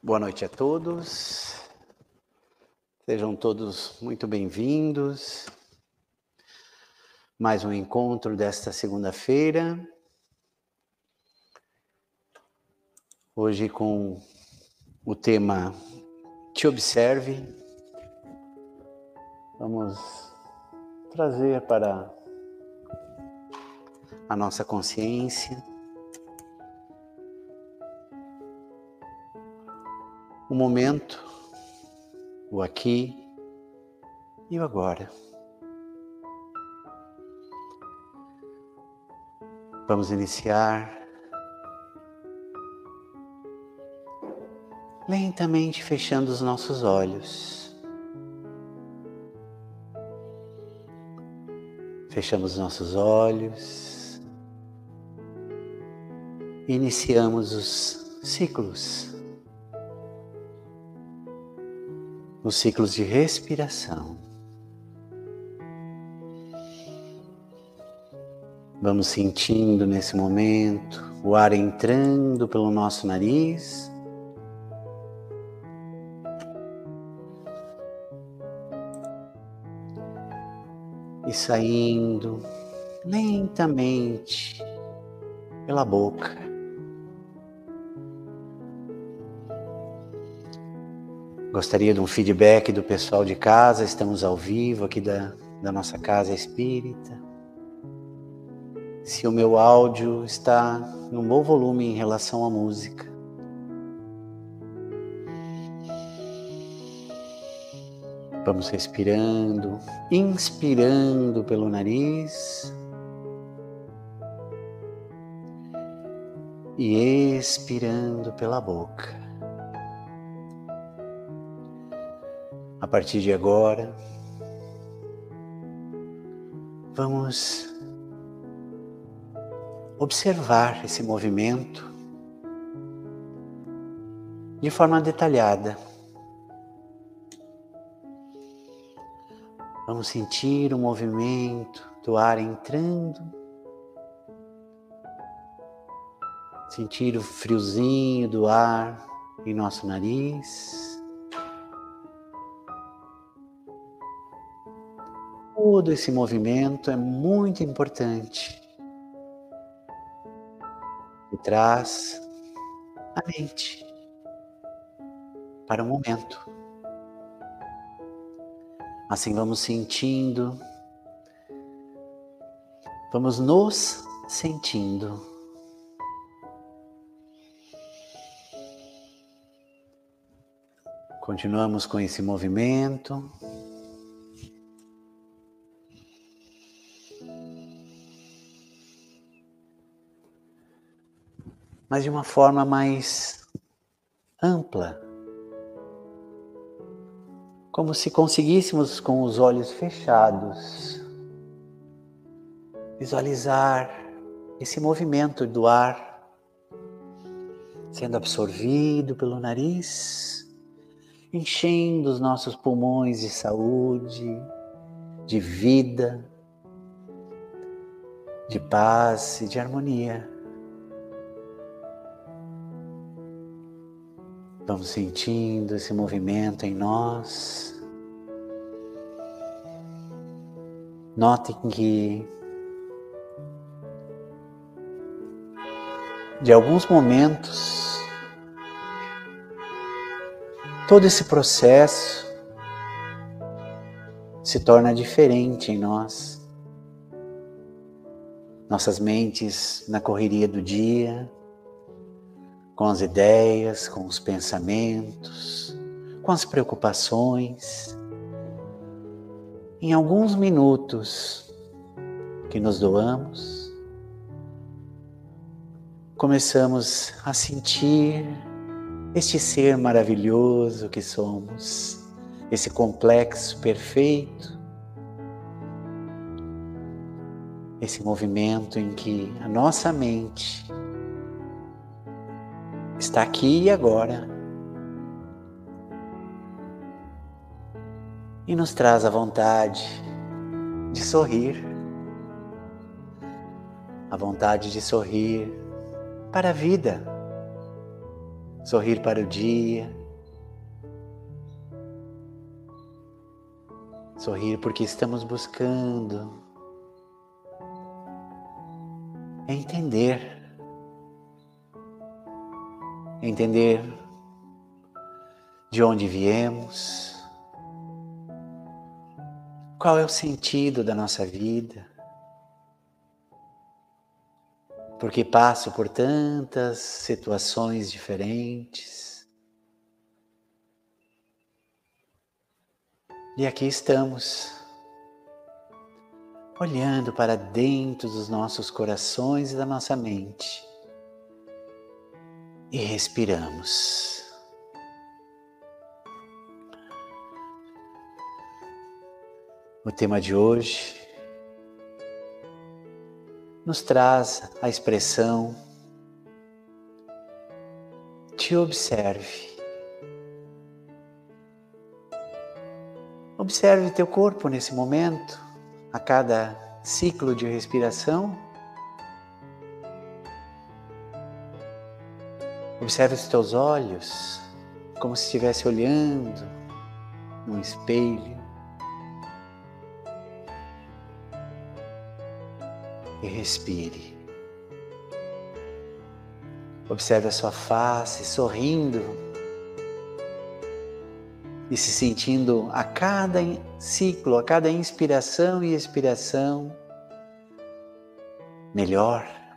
Boa noite a todos. Sejam todos muito bem-vindos. Mais um encontro desta segunda-feira. Hoje com o tema Te Observe. Vamos trazer para a nossa consciência o momento, o aqui e o agora. Vamos iniciar lentamente fechando os nossos olhos. Fechamos nossos olhos. Iniciamos os ciclos nos ciclos de respiração. Vamos sentindo nesse momento o ar entrando pelo nosso nariz. E saindo lentamente pela boca. Gostaria de um feedback do pessoal de casa. Estamos ao vivo aqui da, da nossa casa espírita. Se o meu áudio está num bom volume em relação à música. Vamos respirando, inspirando pelo nariz e expirando pela boca. A partir de agora, vamos observar esse movimento de forma detalhada. Vamos sentir o movimento do ar entrando, sentir o friozinho do ar em nosso nariz. Todo esse movimento é muito importante e traz a mente para o momento. Assim vamos sentindo, vamos nos sentindo. Continuamos com esse movimento. Mas de uma forma mais ampla. Como se conseguíssemos, com os olhos fechados, visualizar esse movimento do ar sendo absorvido pelo nariz, enchendo os nossos pulmões de saúde, de vida, de paz e de harmonia. Vamos sentindo esse movimento em nós. Notem que de alguns momentos todo esse processo se torna diferente em nós. Nossas mentes na correria do dia, com as ideias, com os pensamentos, com as preocupações. Em alguns minutos que nos doamos, começamos a sentir este ser maravilhoso que somos, esse complexo perfeito, esse movimento em que a nossa mente está aqui e agora. E nos traz a vontade de sorrir, a vontade de sorrir para a vida, sorrir para o dia, sorrir porque estamos buscando entender, entender de onde viemos, qual é o sentido da nossa vida, porque passo por tantas situações diferentes. E aqui estamos, olhando para dentro dos nossos corações e da nossa mente, e respiramos. O tema de hoje nos traz a expressão te observe. Observe teu corpo nesse momento, a cada ciclo de respiração. Observe os teus olhos, como se estivesse olhando num espelho. e respire. Observe a sua face sorrindo e se sentindo a cada ciclo, a cada inspiração e expiração melhor.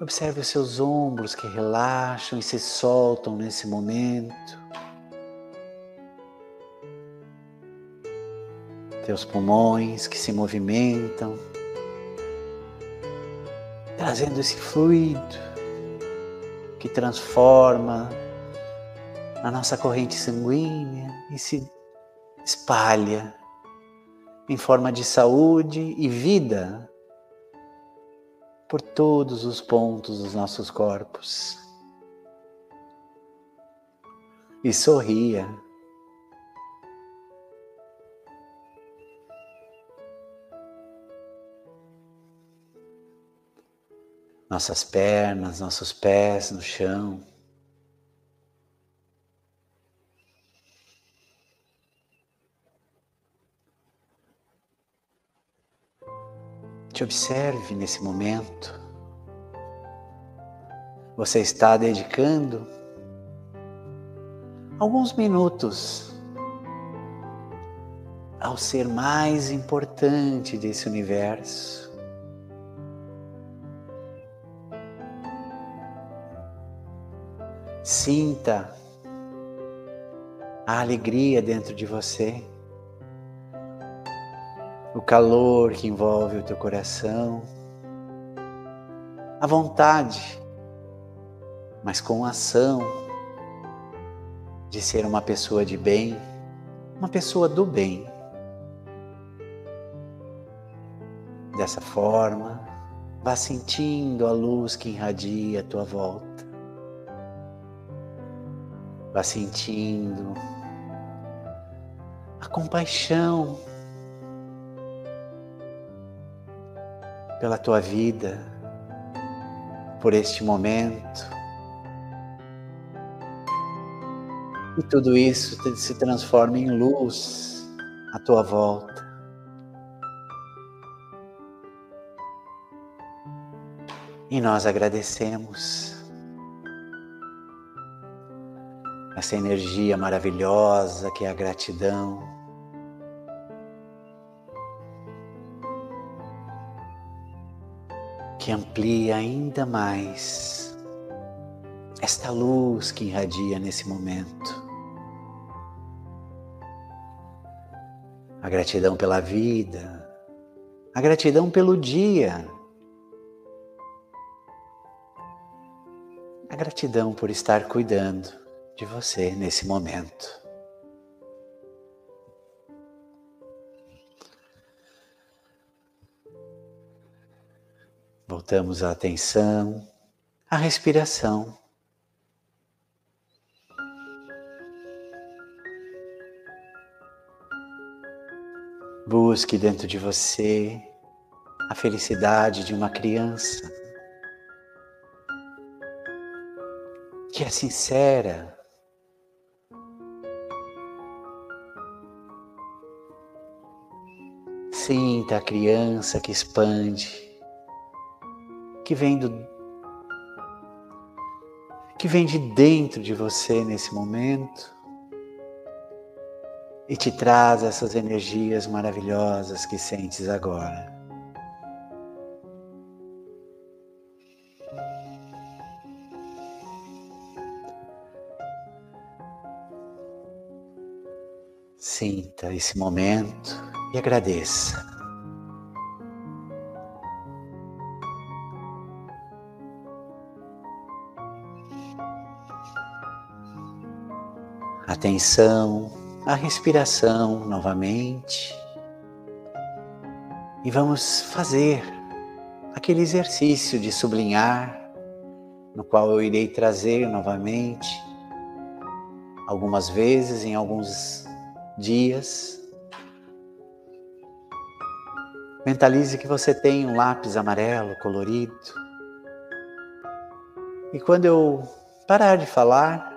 Observe os seus ombros que relaxam e se soltam nesse momento. teus pulmões que se movimentam, trazendo esse fluido que transforma a nossa corrente sanguínea e se espalha em forma de saúde e vida por todos os pontos dos nossos corpos. E sorria nossas pernas, nossos pés no chão. Te observe nesse momento. Você está dedicando alguns minutos ao ser mais importante desse universo. Sinta a alegria dentro de você, o calor que envolve o teu coração, a vontade, mas com ação de ser uma pessoa de bem, uma pessoa do bem. Dessa forma, vá sentindo a luz que irradia a tua volta. Vá sentindo a compaixão pela tua vida, por este momento. E tudo isso se transforma em luz à tua volta. E nós agradecemos essa energia maravilhosa que é a gratidão. Que amplia ainda mais esta luz que irradia nesse momento. A gratidão pela vida, a gratidão pelo dia, a gratidão por estar cuidando de você nesse momento. Voltamos a atenção à respiração. Busque dentro de você a felicidade de uma criança que é sincera. Sinta a criança que expande, que vem do que vem de dentro de você nesse momento e te traz essas energias maravilhosas que sentes agora. Sinta esse momento e agradeça. Atenção à respiração novamente. E vamos fazer aquele exercício de sublinhar, no qual eu irei trazer novamente algumas vezes em alguns dias. Mentalize que você tem um lápis amarelo colorido. E quando eu parar de falar,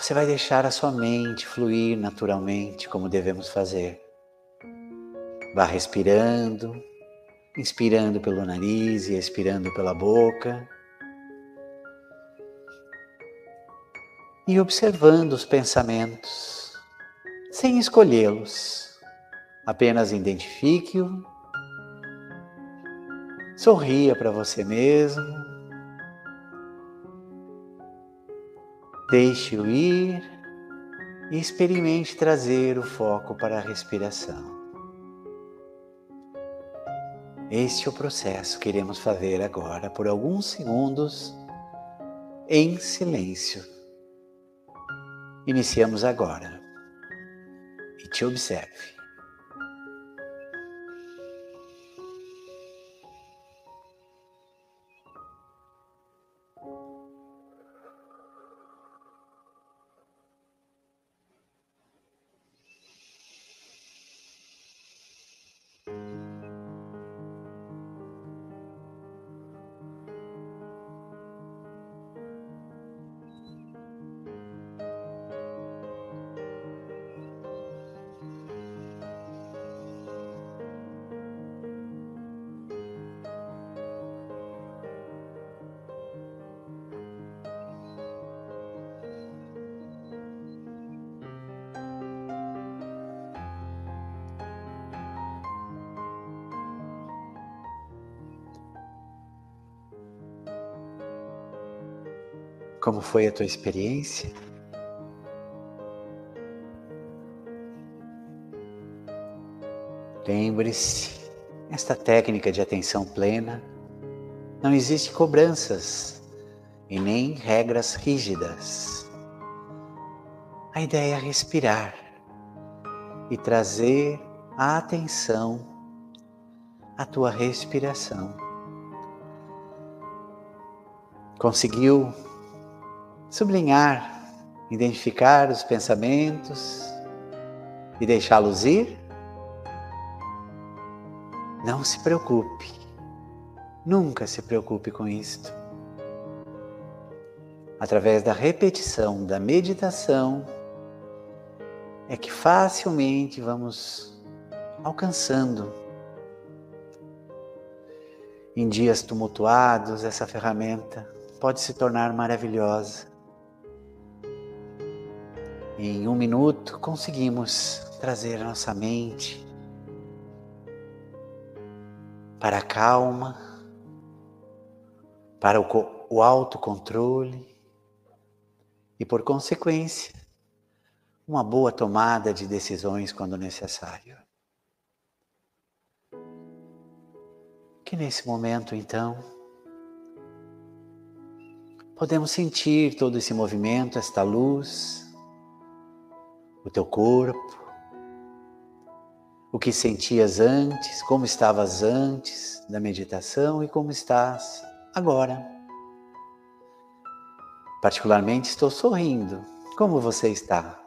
você vai deixar a sua mente fluir naturalmente como devemos fazer. Vá respirando, inspirando pelo nariz e expirando pela boca. e observando os pensamentos, sem escolhê-los. Apenas identifique-o, sorria para você mesmo, deixe-o ir e experimente trazer o foco para a respiração. Este é o processo que iremos fazer agora por alguns segundos em silêncio. Iniciamos agora. E te observe. Como foi a tua experiência? Lembre-se, esta técnica de atenção plena não existe cobranças e nem regras rígidas. A ideia é respirar e trazer a atenção à tua respiração. Conseguiu sublinhar, identificar os pensamentos e deixá-los ir? Não se preocupe, nunca se preocupe com isto. Através da repetição da meditação, é que facilmente vamos alcançando. Em dias tumultuados, essa ferramenta pode se tornar maravilhosa. Em um minuto conseguimos trazer a nossa mente para a calma, para o, o autocontrole e, por consequência, uma boa tomada de decisões quando necessário. Que nesse momento, então, podemos sentir todo esse movimento, esta luz o teu corpo, o que sentias antes, como estavas antes da meditação e como estás agora. Particularmente estou sorrindo. Como você está?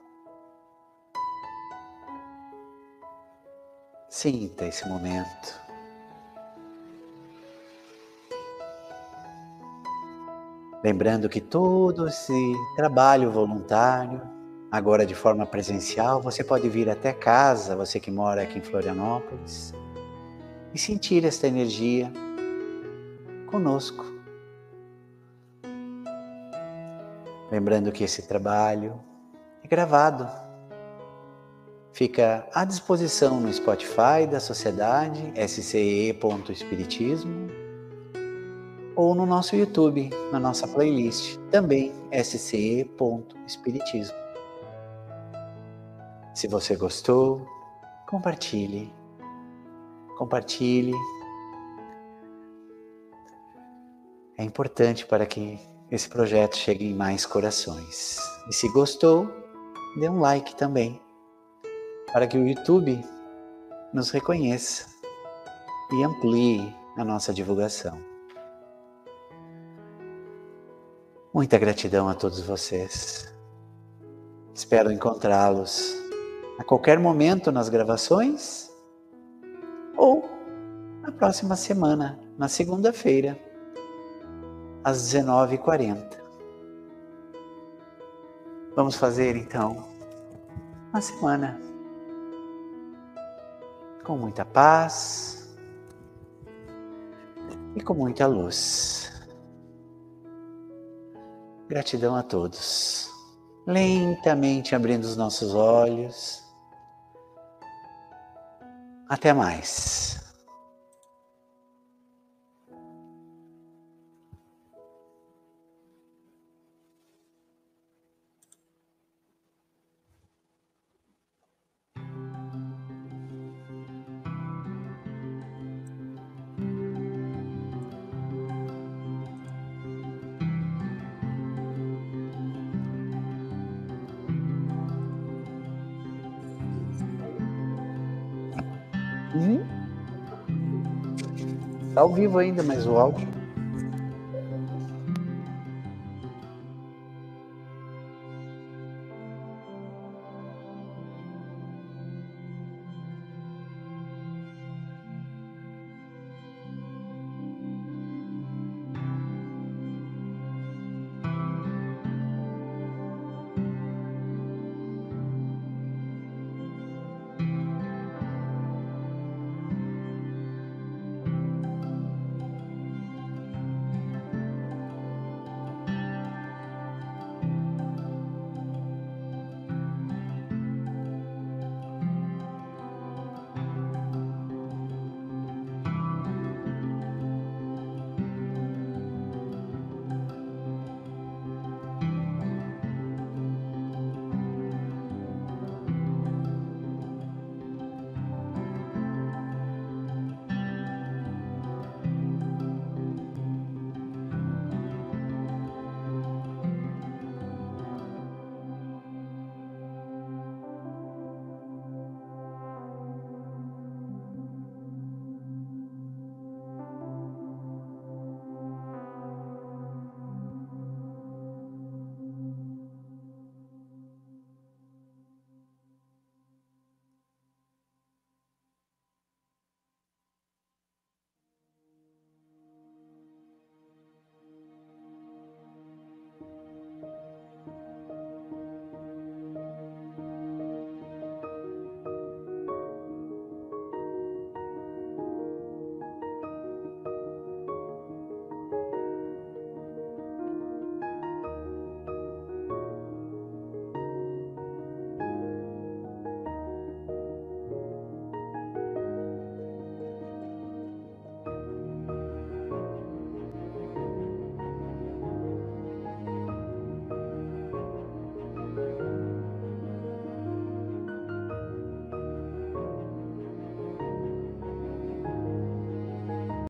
Sinta esse momento. Lembrando que todo esse trabalho voluntário, agora de forma presencial, você pode vir até casa, você que mora aqui em Florianópolis, e sentir esta energia conosco. Lembrando que esse trabalho é gravado, fica à disposição no Spotify da Sociedade SCE.espiritismo ou no nosso YouTube, na nossa playlist, também SCE.espiritismo. Se você gostou, compartilhe. Compartilhe. É importante para que esse projeto chegue em mais corações. E se gostou, dê um like também, para que o YouTube nos reconheça e amplie a nossa divulgação. Muita gratidão a todos vocês. Espero encontrá-los a qualquer momento nas gravações ou na próxima semana, na segunda-feira às 19h40. Vamos fazer então uma semana com muita paz e com muita luz. Gratidão a todos. Lentamente abrindo os nossos olhos. Até mais. Hum? Tá ao vivo ainda, mas o áudio.